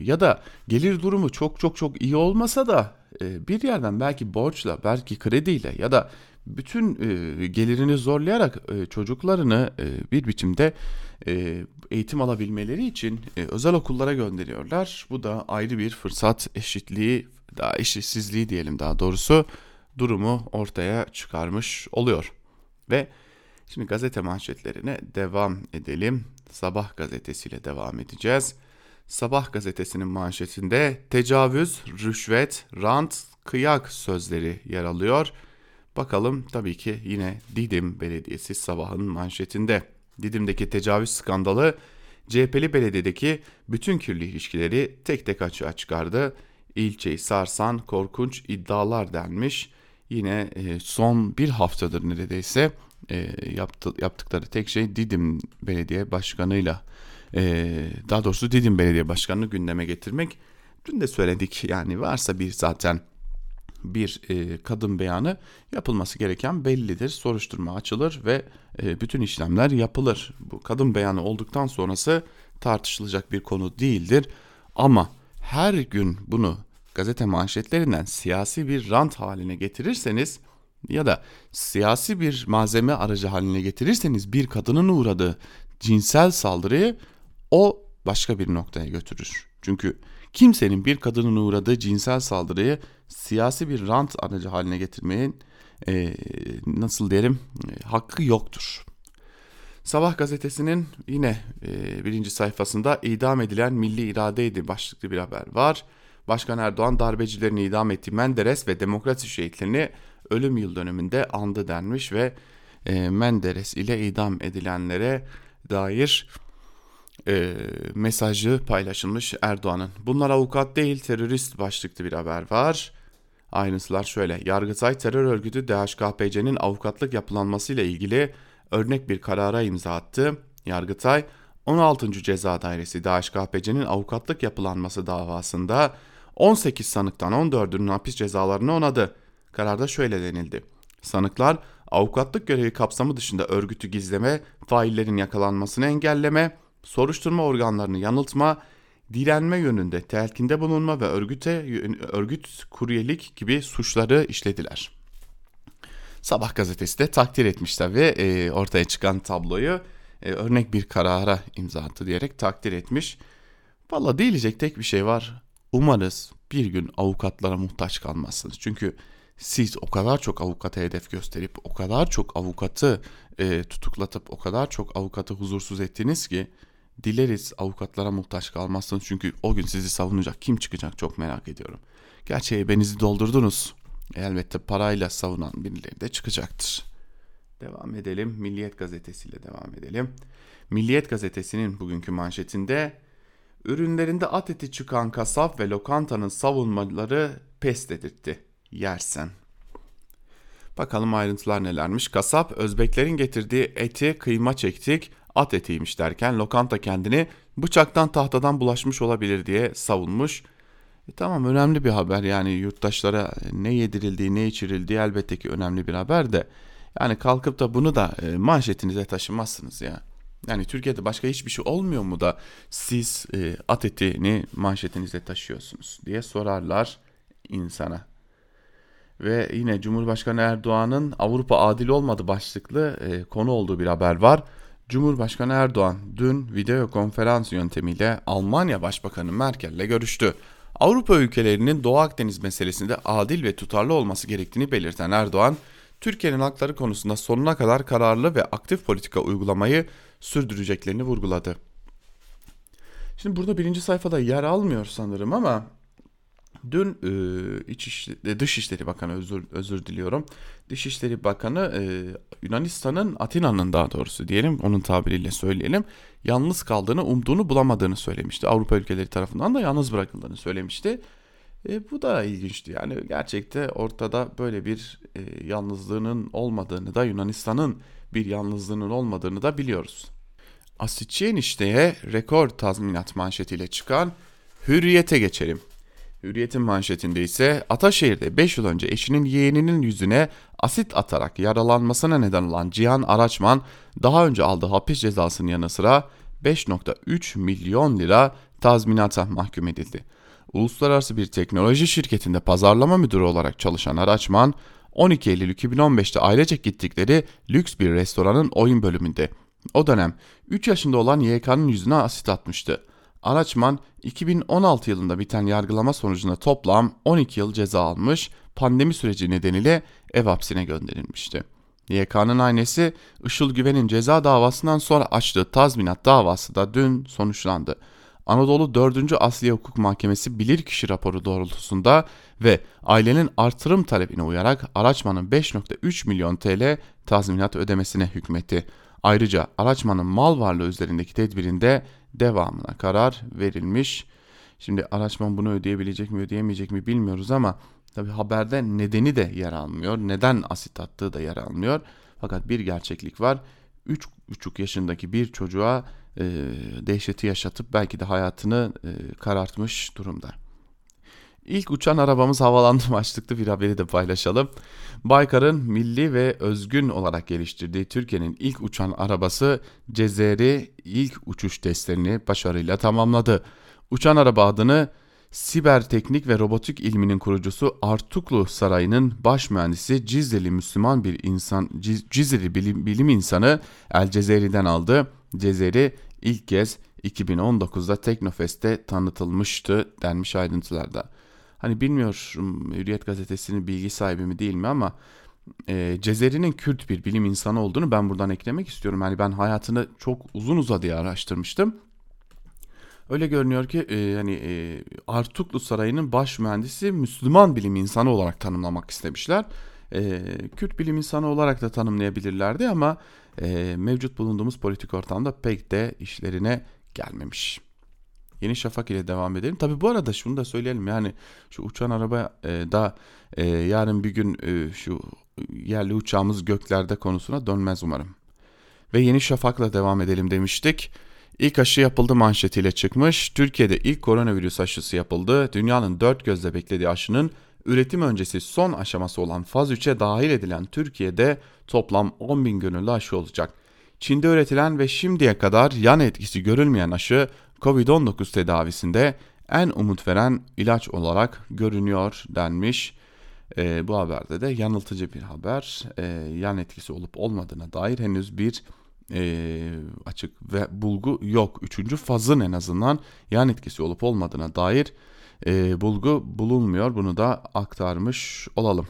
ya da gelir durumu çok çok çok iyi olmasa da bir yerden belki borçla, belki krediyle ya da bütün e, gelirini zorlayarak e, çocuklarını e, bir biçimde e, eğitim alabilmeleri için e, özel okullara gönderiyorlar. Bu da ayrı bir fırsat eşitliği, daha eşitsizliği diyelim daha doğrusu durumu ortaya çıkarmış oluyor. Ve şimdi gazete manşetlerine devam edelim. Sabah gazetesiyle devam edeceğiz. Sabah gazetesinin manşetinde tecavüz, rüşvet, rant, kıyak sözleri yer alıyor. Bakalım tabii ki yine Didim Belediyesi sabahın manşetinde. Didim'deki tecavüz skandalı CHP'li belediyedeki bütün kirli ilişkileri tek tek açığa çıkardı. İlçeyi sarsan korkunç iddialar denmiş. Yine e, son bir haftadır neredeyse e, yaptı, yaptıkları tek şey Didim Belediye Başkanı'yla e, daha doğrusu Didim Belediye Başkanı'nı gündeme getirmek. Dün de söyledik yani varsa bir zaten bir e, kadın beyanı yapılması gereken bellidir. Soruşturma açılır ve e, bütün işlemler yapılır. Bu kadın beyanı olduktan sonrası tartışılacak bir konu değildir. Ama her gün bunu gazete manşetlerinden siyasi bir rant haline getirirseniz ya da siyasi bir malzeme aracı haline getirirseniz bir kadının uğradığı cinsel saldırıyı o başka bir noktaya götürür. Çünkü kimsenin bir kadının uğradığı cinsel saldırıyı siyasi bir rant aracı haline getirmeyin e, nasıl diyelim e, hakkı yoktur. Sabah gazetesinin yine e, birinci sayfasında idam edilen milli iradeydi başlıklı bir haber var. Başkan Erdoğan darbecilerini idam ettiği Menderes ve demokrasi şehitlerini ölüm yıl dönümünde andı denmiş ve e, Menderes ile idam edilenlere dair e, mesajı paylaşılmış Erdoğan'ın. Bunlar avukat değil terörist başlıklı bir haber var. Ayrıntılar şöyle. Yargıtay terör örgütü DHKPC'nin avukatlık yapılanmasıyla ilgili örnek bir karara imza attı. Yargıtay 16. Ceza Dairesi DHKPC'nin avukatlık yapılanması davasında 18 sanıktan 14'ünün hapis cezalarını onadı. Kararda şöyle denildi. Sanıklar avukatlık görevi kapsamı dışında örgütü gizleme, faillerin yakalanmasını engelleme, soruşturma organlarını yanıltma, direnme yönünde telkinde bulunma ve örgüte örgüt kuryelik gibi suçları işlediler. Sabah gazetesi de takdir etmiş tabi e, ortaya çıkan tabloyu e, örnek bir karara imza attı diyerek takdir etmiş. Valla diyecek tek bir şey var. Umarız bir gün avukatlara muhtaç kalmazsınız. Çünkü siz o kadar çok avukata hedef gösterip o kadar çok avukatı e, tutuklatıp o kadar çok avukatı huzursuz ettiniz ki dileriz avukatlara muhtaç kalmazsınız. Çünkü o gün sizi savunacak kim çıkacak çok merak ediyorum. Gerçi ebenizi doldurdunuz. Elbette parayla savunan birileri de çıkacaktır. Devam edelim. Milliyet gazetesiyle devam edelim. Milliyet gazetesinin bugünkü manşetinde ürünlerinde at eti çıkan kasap ve lokantanın savunmaları pes dedirtti. Yersen. Bakalım ayrıntılar nelermiş. Kasap Özbeklerin getirdiği eti kıyma çektik at etiymiş derken lokanta kendini bıçaktan tahtadan bulaşmış olabilir diye savunmuş. E tamam önemli bir haber yani yurttaşlara ne yedirildiği ne içirildiği elbette ki önemli bir haber de yani kalkıp da bunu da e, manşetinize taşımazsınız ya. Yani Türkiye'de başka hiçbir şey olmuyor mu da siz e, at etini manşetinize taşıyorsunuz diye sorarlar insana. Ve yine Cumhurbaşkanı Erdoğan'ın Avrupa adil olmadı başlıklı e, konu olduğu bir haber var. Cumhurbaşkanı Erdoğan dün video konferans yöntemiyle Almanya Başbakanı Merkel'le görüştü. Avrupa ülkelerinin Doğu Akdeniz meselesinde adil ve tutarlı olması gerektiğini belirten Erdoğan, Türkiye'nin hakları konusunda sonuna kadar kararlı ve aktif politika uygulamayı sürdüreceklerini vurguladı. Şimdi burada birinci sayfada yer almıyor sanırım ama Dün e, İç Dışişleri Bakanı özür özür diliyorum. Dışişleri Bakanı e, Yunanistan'ın Atina'nın daha doğrusu diyelim onun tabiriyle söyleyelim. Yalnız kaldığını, umduğunu bulamadığını söylemişti. Avrupa ülkeleri tarafından da yalnız bırakıldığını söylemişti. E, bu da ilginçti. Yani gerçekte ortada böyle bir e, yalnızlığının olmadığını da Yunanistan'ın bir yalnızlığının olmadığını da biliyoruz. Asitçi enişteye rekor tazminat manşetiyle çıkan Hürriyete geçelim. Hürriyet'in manşetinde ise Ataşehir'de 5 yıl önce eşinin yeğeninin yüzüne asit atarak yaralanmasına neden olan Cihan Araçman daha önce aldığı hapis cezasının yanı sıra 5.3 milyon lira tazminata mahkum edildi. Uluslararası bir teknoloji şirketinde pazarlama müdürü olarak çalışan Araçman, 12 Eylül 2015'te ailecek gittikleri lüks bir restoranın oyun bölümünde. O dönem 3 yaşında olan YK'nın yüzüne asit atmıştı. Araçman 2016 yılında biten yargılama sonucunda toplam 12 yıl ceza almış, pandemi süreci nedeniyle ev hapsine gönderilmişti. YK'nın annesi Işıl Güven'in ceza davasından sonra açtığı tazminat davası da dün sonuçlandı. Anadolu 4. Asliye Hukuk Mahkemesi bilirkişi raporu doğrultusunda ve ailenin artırım talebine uyarak Araçman'ın 5.3 milyon TL tazminat ödemesine hükmetti. Ayrıca Araçman'ın mal varlığı üzerindeki tedbirinde devamına karar verilmiş. Şimdi araçman bunu ödeyebilecek mi ödeyemeyecek mi bilmiyoruz ama tabi haberde nedeni de yer almıyor. Neden asit attığı da yer almıyor. Fakat bir gerçeklik var. 3,5 yaşındaki bir çocuğa e, dehşeti yaşatıp belki de hayatını e, karartmış durumda. İlk uçan arabamız havalandı başlıklı bir haberi de paylaşalım. Baykar'ın milli ve özgün olarak geliştirdiği Türkiye'nin ilk uçan arabası Cezeri ilk uçuş testlerini başarıyla tamamladı. Uçan araba adını Siber Teknik ve Robotik ilminin kurucusu Artuklu Sarayı'nın baş mühendisi Cizreli Müslüman bir insan, Cizreli bilim, bilim insanı El Cezeri'den aldı. Cezeri ilk kez 2019'da Teknofest'te tanıtılmıştı denmiş ayrıntılarda. Hani bilmiyorum Hürriyet gazetesinin bilgi sahibi mi değil mi ama e, Cezeri'nin Kürt bir bilim insanı olduğunu ben buradan eklemek istiyorum. Hani ben hayatını çok uzun uzadıya araştırmıştım. Öyle görünüyor ki e, hani e, Artuklu Sarayı'nın baş mühendisi Müslüman bilim insanı olarak tanımlamak istemişler. E, Kürt bilim insanı olarak da tanımlayabilirlerdi ama e, mevcut bulunduğumuz politik ortamda pek de işlerine gelmemiş. Yeni Şafak ile devam edelim. Tabi bu arada şunu da söyleyelim yani şu uçan araba e, da e, yarın bir gün e, şu yerli uçağımız göklerde konusuna dönmez umarım. Ve Yeni Şafak'la devam edelim demiştik. İlk aşı yapıldı manşetiyle çıkmış. Türkiye'de ilk koronavirüs aşısı yapıldı. Dünyanın dört gözle beklediği aşının üretim öncesi son aşaması olan faz 3'e dahil edilen Türkiye'de toplam 10 bin gönüllü aşı olacak. Çin'de üretilen ve şimdiye kadar yan etkisi görülmeyen aşı COVID-19 tedavisinde en umut veren ilaç olarak görünüyor denmiş. E, bu haberde de yanıltıcı bir haber. E, yan etkisi olup olmadığına dair henüz bir e, açık ve bulgu yok. Üçüncü fazın en azından yan etkisi olup olmadığına dair e, bulgu bulunmuyor. Bunu da aktarmış olalım.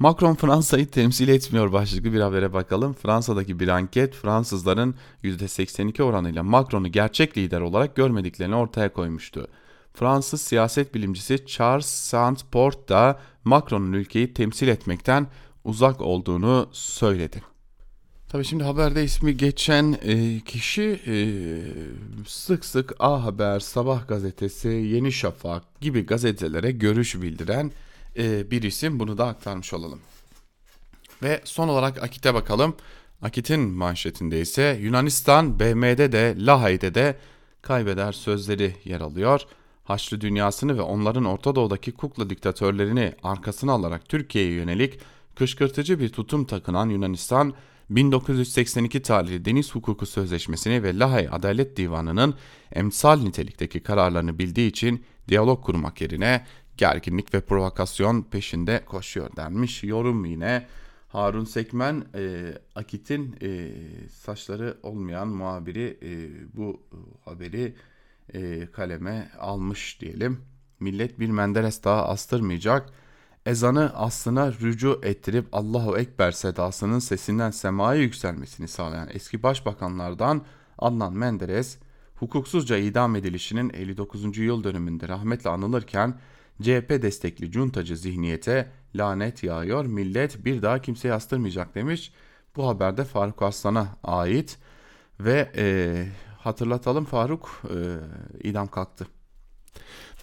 Macron Fransa'yı temsil etmiyor başlıklı bir habere bakalım. Fransa'daki bir anket Fransızların %82 oranıyla Macron'u gerçek lider olarak görmediklerini ortaya koymuştu. Fransız siyaset bilimcisi Charles Sandport da Macron'un ülkeyi temsil etmekten uzak olduğunu söyledi. Tabii şimdi haberde ismi geçen e, kişi e, sık sık A Haber, Sabah gazetesi, Yeni Şafak gibi gazetelere görüş bildiren e, bir isim. Bunu da aktarmış olalım. Ve son olarak Akit'e bakalım. Akit'in manşetinde ise Yunanistan BM'de de Lahey'de de kaybeder sözleri yer alıyor. Haçlı dünyasını ve onların Orta Doğu'daki kukla diktatörlerini arkasına alarak Türkiye'ye yönelik kışkırtıcı bir tutum takınan Yunanistan 1982 tarihli Deniz Hukuku Sözleşmesi'ni ve Lahey Adalet Divanı'nın emsal nitelikteki kararlarını bildiği için diyalog kurmak yerine gerginlik ve provokasyon peşinde koşuyor denmiş. Yorum yine Harun Sekmen e, Akit'in e, saçları olmayan muhabiri e, bu haberi e, kaleme almış diyelim. Millet bir Menderes daha astırmayacak ezanı aslına rücu ettirip Allahu Ekber sedasının sesinden semaya yükselmesini sağlayan eski başbakanlardan Adnan Menderes, hukuksuzca idam edilişinin 59. yıl dönümünde rahmetle anılırken CHP destekli cuntacı zihniyete lanet yağıyor, millet bir daha kimseye astırmayacak demiş. Bu haberde Faruk Aslan'a ait ve e, hatırlatalım Faruk e, idam kalktı.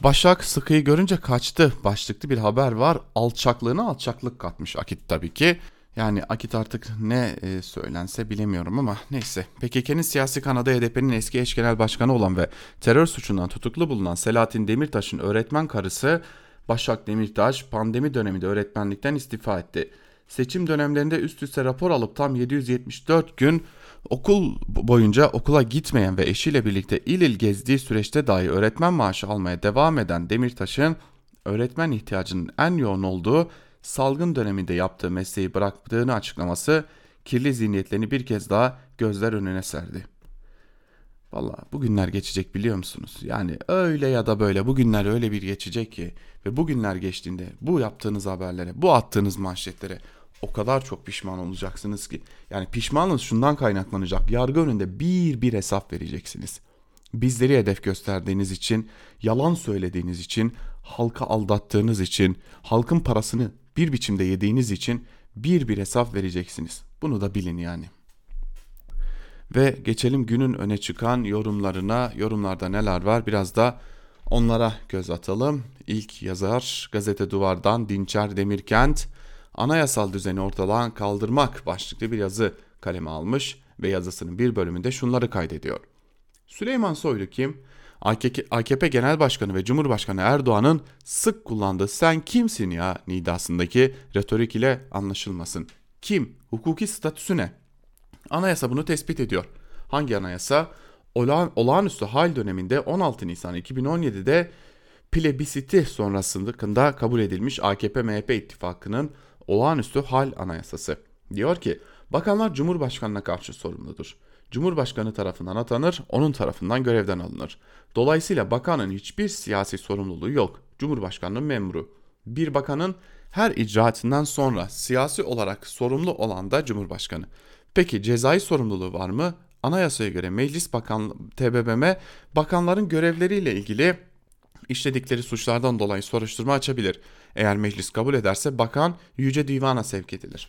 Başak Sıkı'yı görünce kaçtı başlıklı bir haber var. Alçaklığına alçaklık katmış Akit tabii ki. Yani Akit artık ne e, söylense bilemiyorum ama neyse. PKK'nin siyasi kanadı HDP'nin eski eş genel başkanı olan ve terör suçundan tutuklu bulunan Selahattin Demirtaş'ın öğretmen karısı Başak Demirtaş pandemi döneminde öğretmenlikten istifa etti. Seçim dönemlerinde üst üste rapor alıp tam 774 gün Okul boyunca okula gitmeyen ve eşiyle birlikte il il gezdiği süreçte dahi öğretmen maaşı almaya devam eden Demirtaş'ın öğretmen ihtiyacının en yoğun olduğu salgın döneminde yaptığı mesleği bıraktığını açıklaması kirli zihniyetlerini bir kez daha gözler önüne serdi. Valla bugünler geçecek biliyor musunuz? Yani öyle ya da böyle bugünler öyle bir geçecek ki ve bugünler geçtiğinde bu yaptığınız haberlere, bu attığınız manşetlere o kadar çok pişman olacaksınız ki. Yani pişmanlığınız şundan kaynaklanacak. Yargı önünde bir bir hesap vereceksiniz. Bizleri hedef gösterdiğiniz için, yalan söylediğiniz için, halka aldattığınız için, halkın parasını bir biçimde yediğiniz için bir bir hesap vereceksiniz. Bunu da bilin yani. Ve geçelim günün öne çıkan yorumlarına. Yorumlarda neler var biraz da onlara göz atalım. İlk yazar Gazete Duvar'dan Dinçer Demirkent anayasal düzeni ortadan kaldırmak başlıklı bir yazı kaleme almış ve yazısının bir bölümünde şunları kaydediyor. Süleyman Soylu kim? AKP Genel Başkanı ve Cumhurbaşkanı Erdoğan'ın sık kullandığı sen kimsin ya nidasındaki retorik ile anlaşılmasın. Kim? Hukuki statüsü ne? Anayasa bunu tespit ediyor. Hangi anayasa? Olağan, olağanüstü hal döneminde 16 Nisan 2017'de plebisiti sonrasında kabul edilmiş AKP-MHP ittifakının olağanüstü hal anayasası. Diyor ki bakanlar Cumhurbaşkanına karşı sorumludur. Cumhurbaşkanı tarafından atanır, onun tarafından görevden alınır. Dolayısıyla bakanın hiçbir siyasi sorumluluğu yok. Cumhurbaşkanının memuru. Bir bakanın her icraatından sonra siyasi olarak sorumlu olan da Cumhurbaşkanı. Peki cezai sorumluluğu var mı? Anayasaya göre Meclis Bakan TBMM bakanların görevleriyle ilgili işledikleri suçlardan dolayı soruşturma açabilir. Eğer meclis kabul ederse bakan Yüce Divan'a sevk edilir.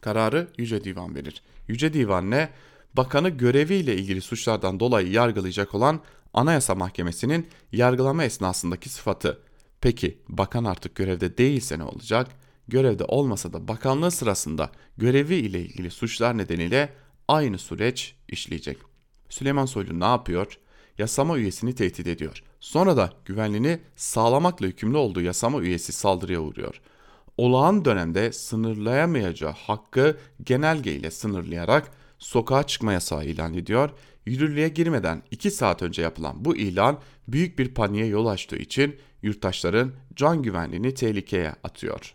Kararı Yüce Divan verir. Yüce Divan ne? Bakanı göreviyle ilgili suçlardan dolayı yargılayacak olan Anayasa Mahkemesi'nin yargılama esnasındaki sıfatı. Peki bakan artık görevde değilse ne olacak? Görevde olmasa da bakanlığı sırasında görevi ile ilgili suçlar nedeniyle aynı süreç işleyecek. Süleyman Soylu ne yapıyor? Yasama üyesini tehdit ediyor. Sonra da güvenliğini sağlamakla yükümlü olduğu yasama üyesi saldırıya uğruyor. Olağan dönemde sınırlayamayacağı hakkı genelge ile sınırlayarak sokağa çıkma yasağı ilan ediyor. Yürürlüğe girmeden 2 saat önce yapılan bu ilan büyük bir paniğe yol açtığı için yurttaşların can güvenliğini tehlikeye atıyor.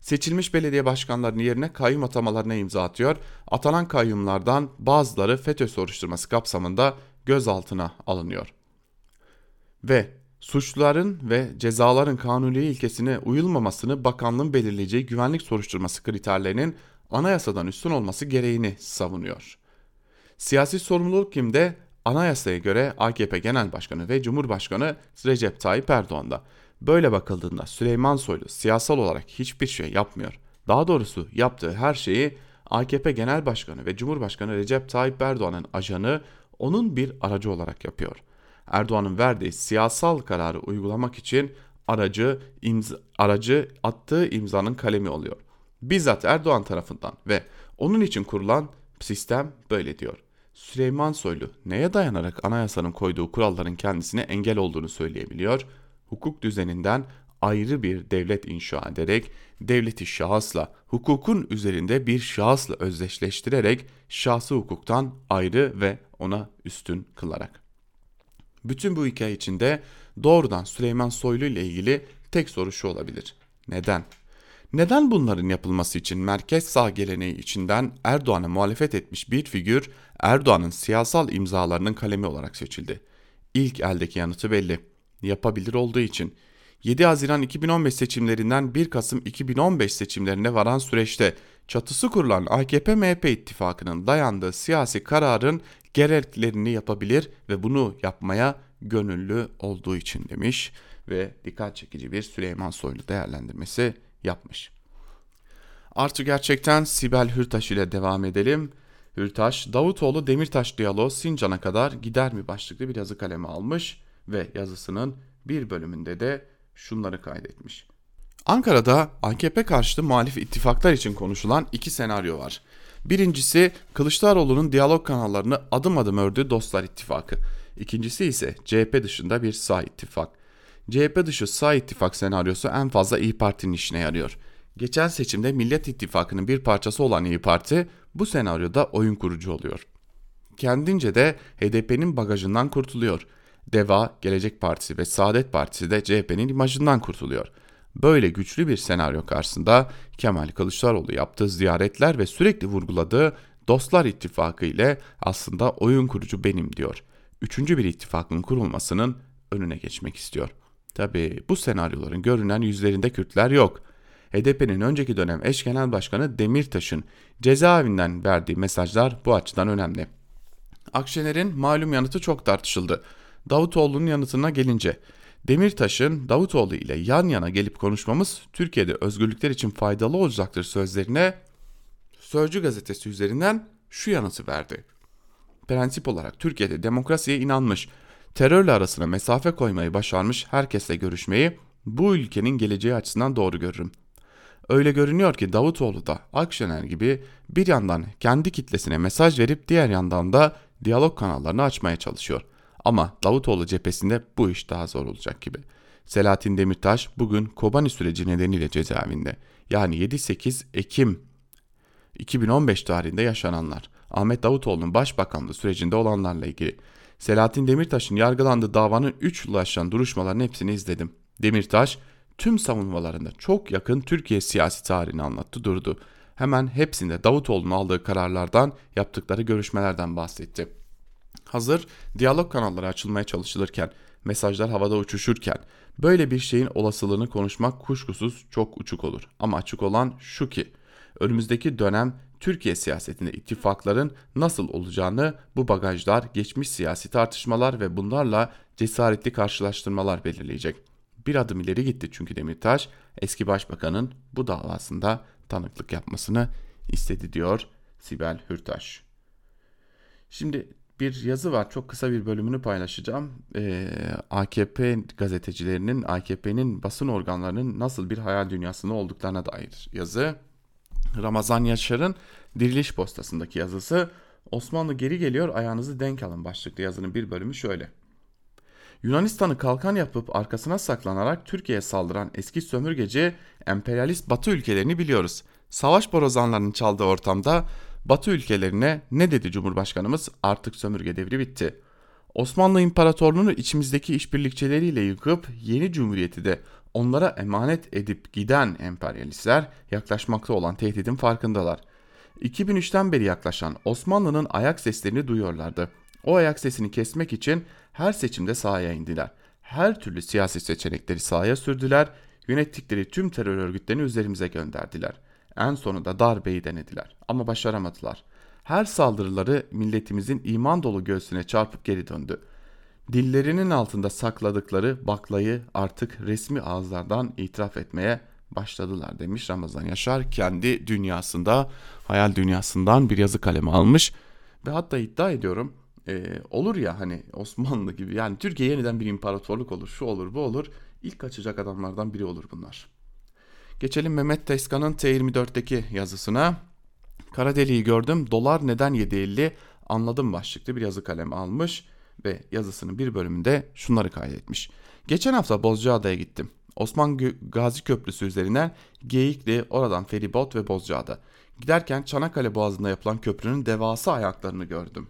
Seçilmiş belediye başkanlarının yerine kayyum atamalarına imza atıyor. Atanan kayyumlardan bazıları FETÖ soruşturması kapsamında gözaltına alınıyor. Ve suçluların ve cezaların kanuni ilkesine uyulmamasını bakanlığın belirleyeceği güvenlik soruşturması kriterlerinin anayasadan üstün olması gereğini savunuyor. Siyasi sorumluluk kimde? Anayasaya göre AKP Genel Başkanı ve Cumhurbaşkanı Recep Tayyip Erdoğan'da. Böyle bakıldığında Süleyman Soylu siyasal olarak hiçbir şey yapmıyor. Daha doğrusu yaptığı her şeyi AKP Genel Başkanı ve Cumhurbaşkanı Recep Tayyip Erdoğan'ın ajanı onun bir aracı olarak yapıyor. Erdoğan'ın verdiği siyasal kararı uygulamak için aracı imza, aracı attığı imzanın kalemi oluyor. Bizzat Erdoğan tarafından ve onun için kurulan sistem böyle diyor. Süleyman Soylu neye dayanarak anayasanın koyduğu kuralların kendisine engel olduğunu söyleyebiliyor? Hukuk düzeninden ayrı bir devlet inşa ederek devleti şahısla, hukukun üzerinde bir şahısla özdeşleştirerek şahsı hukuktan ayrı ve ona üstün kılarak. Bütün bu hikaye içinde doğrudan Süleyman Soylu ile ilgili tek soru şu olabilir. Neden? Neden bunların yapılması için merkez sağ geleneği içinden Erdoğan'a muhalefet etmiş bir figür Erdoğan'ın siyasal imzalarının kalemi olarak seçildi? İlk eldeki yanıtı belli. Yapabilir olduğu için 7 Haziran 2015 seçimlerinden 1 Kasım 2015 seçimlerine varan süreçte çatısı kurulan AKP-MHP ittifakının dayandığı siyasi kararın gereklerini yapabilir ve bunu yapmaya gönüllü olduğu için demiş ve dikkat çekici bir Süleyman Soylu değerlendirmesi yapmış. Artı gerçekten Sibel Hürtaş ile devam edelim. Hürtaş, Davutoğlu Demirtaş diyaloğu Sincan'a kadar gider mi başlıklı bir yazı kalemi almış ve yazısının bir bölümünde de şunları kaydetmiş. Ankara'da AKP karşıtı muhalif ittifaklar için konuşulan iki senaryo var. Birincisi Kılıçdaroğlu'nun diyalog kanallarını adım adım ördüğü Dostlar İttifakı. İkincisi ise CHP dışında bir sağ ittifak. CHP dışı sağ ittifak senaryosu en fazla İyi Parti'nin işine yarıyor. Geçen seçimde Millet İttifakı'nın bir parçası olan İyi Parti bu senaryoda oyun kurucu oluyor. Kendince de HDP'nin bagajından kurtuluyor. DEVA, Gelecek Partisi ve Saadet Partisi de CHP'nin imajından kurtuluyor. Böyle güçlü bir senaryo karşısında Kemal Kılıçdaroğlu yaptığı ziyaretler ve sürekli vurguladığı Dostlar İttifakı ile aslında oyun kurucu benim diyor. Üçüncü bir ittifakın kurulmasının önüne geçmek istiyor. Tabi bu senaryoların görünen yüzlerinde Kürtler yok. HDP'nin önceki dönem eş genel başkanı Demirtaş'ın cezaevinden verdiği mesajlar bu açıdan önemli. Akşener'in malum yanıtı çok tartışıldı. Davutoğlu'nun yanıtına gelince Demirtaş'ın Davutoğlu ile yan yana gelip konuşmamız Türkiye'de özgürlükler için faydalı olacaktır sözlerine Sözcü gazetesi üzerinden şu yanıtı verdi. prensip olarak Türkiye'de demokrasiye inanmış, terörle arasına mesafe koymayı başarmış herkesle görüşmeyi bu ülkenin geleceği açısından doğru görürüm. Öyle görünüyor ki Davutoğlu da Akşener gibi bir yandan kendi kitlesine mesaj verip diğer yandan da diyalog kanallarını açmaya çalışıyor. Ama Davutoğlu cephesinde bu iş daha zor olacak gibi. Selahattin Demirtaş bugün Kobani süreci nedeniyle cezaevinde. Yani 7-8 Ekim 2015 tarihinde yaşananlar. Ahmet Davutoğlu'nun başbakanlığı sürecinde olanlarla ilgili. Selahattin Demirtaş'ın yargılandığı davanın 3 yıl aşan duruşmaların hepsini izledim. Demirtaş tüm savunmalarında çok yakın Türkiye siyasi tarihini anlattı durdu. Hemen hepsinde Davutoğlu'nun aldığı kararlardan, yaptıkları görüşmelerden bahsetti. Hazır diyalog kanalları açılmaya çalışılırken, mesajlar havada uçuşurken böyle bir şeyin olasılığını konuşmak kuşkusuz çok uçuk olur. Ama açık olan şu ki önümüzdeki dönem Türkiye siyasetinde ittifakların nasıl olacağını bu bagajlar, geçmiş siyasi tartışmalar ve bunlarla cesaretli karşılaştırmalar belirleyecek. Bir adım ileri gitti çünkü Demirtaş eski başbakanın bu davasında tanıklık yapmasını istedi diyor Sibel Hürtaş. Şimdi bir yazı var çok kısa bir bölümünü paylaşacağım. Ee, AKP gazetecilerinin AKP'nin basın organlarının nasıl bir hayal dünyasında olduklarına dair yazı. Ramazan Yaşar'ın Diriliş Postası'ndaki yazısı Osmanlı geri geliyor ayağınızı denk alın başlıklı yazının bir bölümü şöyle. Yunanistan'ı kalkan yapıp arkasına saklanarak Türkiye'ye saldıran eski sömürgeci emperyalist Batı ülkelerini biliyoruz. Savaş borazanlarının çaldığı ortamda Batı ülkelerine ne dedi Cumhurbaşkanımız? Artık sömürge devri bitti. Osmanlı İmparatorluğu'nu içimizdeki işbirlikçileriyle yıkıp yeni cumhuriyeti de onlara emanet edip giden emperyalistler yaklaşmakta olan tehdidin farkındalar. 2003'ten beri yaklaşan Osmanlı'nın ayak seslerini duyuyorlardı. O ayak sesini kesmek için her seçimde sahaya indiler. Her türlü siyasi seçenekleri sahaya sürdüler, yönettikleri tüm terör örgütlerini üzerimize gönderdiler. En sonunda darbeyi denediler ama başaramadılar. Her saldırıları milletimizin iman dolu göğsüne çarpıp geri döndü. Dillerinin altında sakladıkları baklayı artık resmi ağızlardan itiraf etmeye başladılar demiş Ramazan Yaşar. Kendi dünyasında, hayal dünyasından bir yazı kalemi almış ve hatta iddia ediyorum e, olur ya hani Osmanlı gibi yani Türkiye yeniden bir imparatorluk olur şu olur bu olur ilk kaçacak adamlardan biri olur bunlar. Geçelim Mehmet Teskan'ın T24'teki yazısına. Kara deliği gördüm dolar neden 7.50 anladım başlıklı bir yazı kalemi almış ve yazısının bir bölümünde şunları kaydetmiş. Geçen hafta Bozcaada'ya gittim. Osman Gazi Köprüsü üzerinden Geyikli, oradan feribot ve Bozcaada. Giderken Çanakkale Boğazı'nda yapılan köprünün devasa ayaklarını gördüm.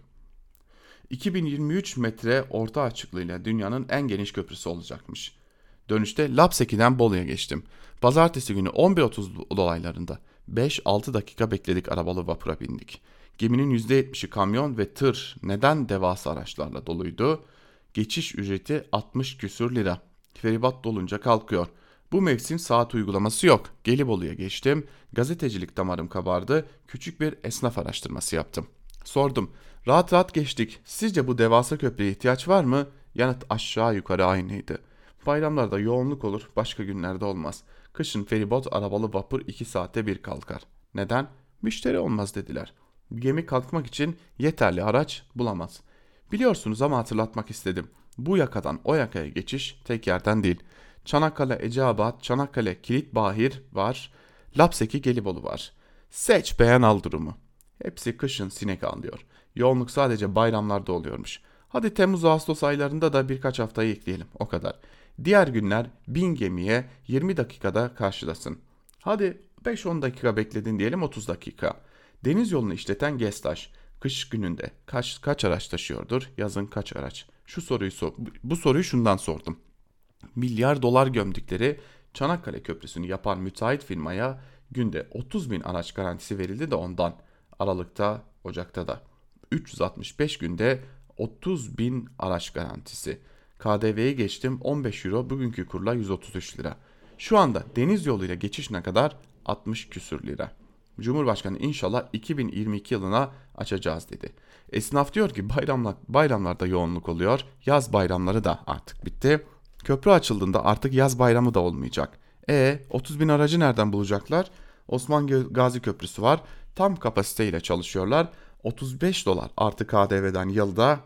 2023 metre orta açıklığıyla dünyanın en geniş köprüsü olacakmış. Dönüşte Lapseki'den Bolu'ya geçtim. Pazartesi günü 11.30 dolaylarında 5-6 dakika bekledik arabalı vapura bindik. Geminin %70'i kamyon ve tır neden devasa araçlarla doluydu? Geçiş ücreti 60 küsür lira. Feribat dolunca kalkıyor. Bu mevsim saat uygulaması yok. Gelibolu'ya geçtim. Gazetecilik damarım kabardı. Küçük bir esnaf araştırması yaptım. Sordum. Rahat rahat geçtik. Sizce bu devasa köprüye ihtiyaç var mı? Yanıt aşağı yukarı aynıydı. Bayramlarda yoğunluk olur, başka günlerde olmaz. Kışın feribot arabalı vapur 2 saate bir kalkar. Neden? Müşteri olmaz dediler. Gemi kalkmak için yeterli araç bulamaz. Biliyorsunuz ama hatırlatmak istedim. Bu yakadan o yakaya geçiş tek yerden değil. Çanakkale Eceabat, Çanakkale Kilit Bahir var. Lapseki Gelibolu var. Seç beğen al durumu. Hepsi kışın sinek alıyor. Yoğunluk sadece bayramlarda oluyormuş. Hadi Temmuz Ağustos aylarında da birkaç haftayı ekleyelim o kadar. Diğer günler bin gemiye 20 dakikada karşılasın. Hadi 5-10 dakika bekledin diyelim 30 dakika. Deniz yolunu işleten Gestaş kış gününde kaç kaç araç taşıyordur? Yazın kaç araç? Şu soruyu sor, bu soruyu şundan sordum. Milyar dolar gömdükleri Çanakkale Köprüsü'nü yapan müteahhit firmaya günde 30 bin araç garantisi verildi de ondan. Aralıkta, Ocak'ta da. 365 günde 30 bin araç garantisi. KDV'yi geçtim 15 euro bugünkü kurla 133 lira. Şu anda deniz yoluyla geçiş ne kadar? 60 küsür lira. Cumhurbaşkanı inşallah 2022 yılına açacağız dedi. Esnaf diyor ki bayramlar, bayramlarda yoğunluk oluyor. Yaz bayramları da artık bitti. Köprü açıldığında artık yaz bayramı da olmayacak. E 30 bin aracı nereden bulacaklar? Osman Gazi Köprüsü var. Tam kapasiteyle çalışıyorlar. 35 dolar artı KDV'den yılda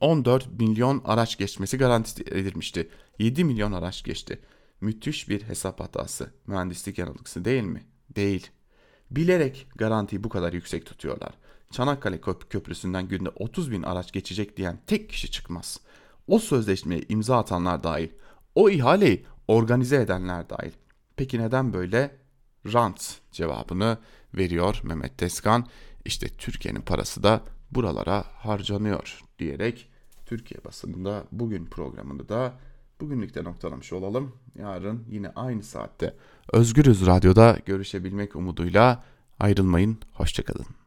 14 milyon araç geçmesi garanti edilmişti. 7 milyon araç geçti. Müthiş bir hesap hatası. Mühendislik yanılgısı değil mi? Değil. Bilerek garantiyi bu kadar yüksek tutuyorlar. Çanakkale Köp- Köprüsü'nden günde 30 bin araç geçecek diyen tek kişi çıkmaz. O sözleşmeye imza atanlar dahil. O ihaleyi organize edenler dahil. Peki neden böyle? Rant cevabını veriyor Mehmet Tezkan. İşte Türkiye'nin parası da buralara harcanıyor diyerek Türkiye basınında bugün programını da bugünlükte noktalamış olalım. Yarın yine aynı saatte Özgürüz Radyo'da görüşebilmek umuduyla ayrılmayın. Hoşçakalın.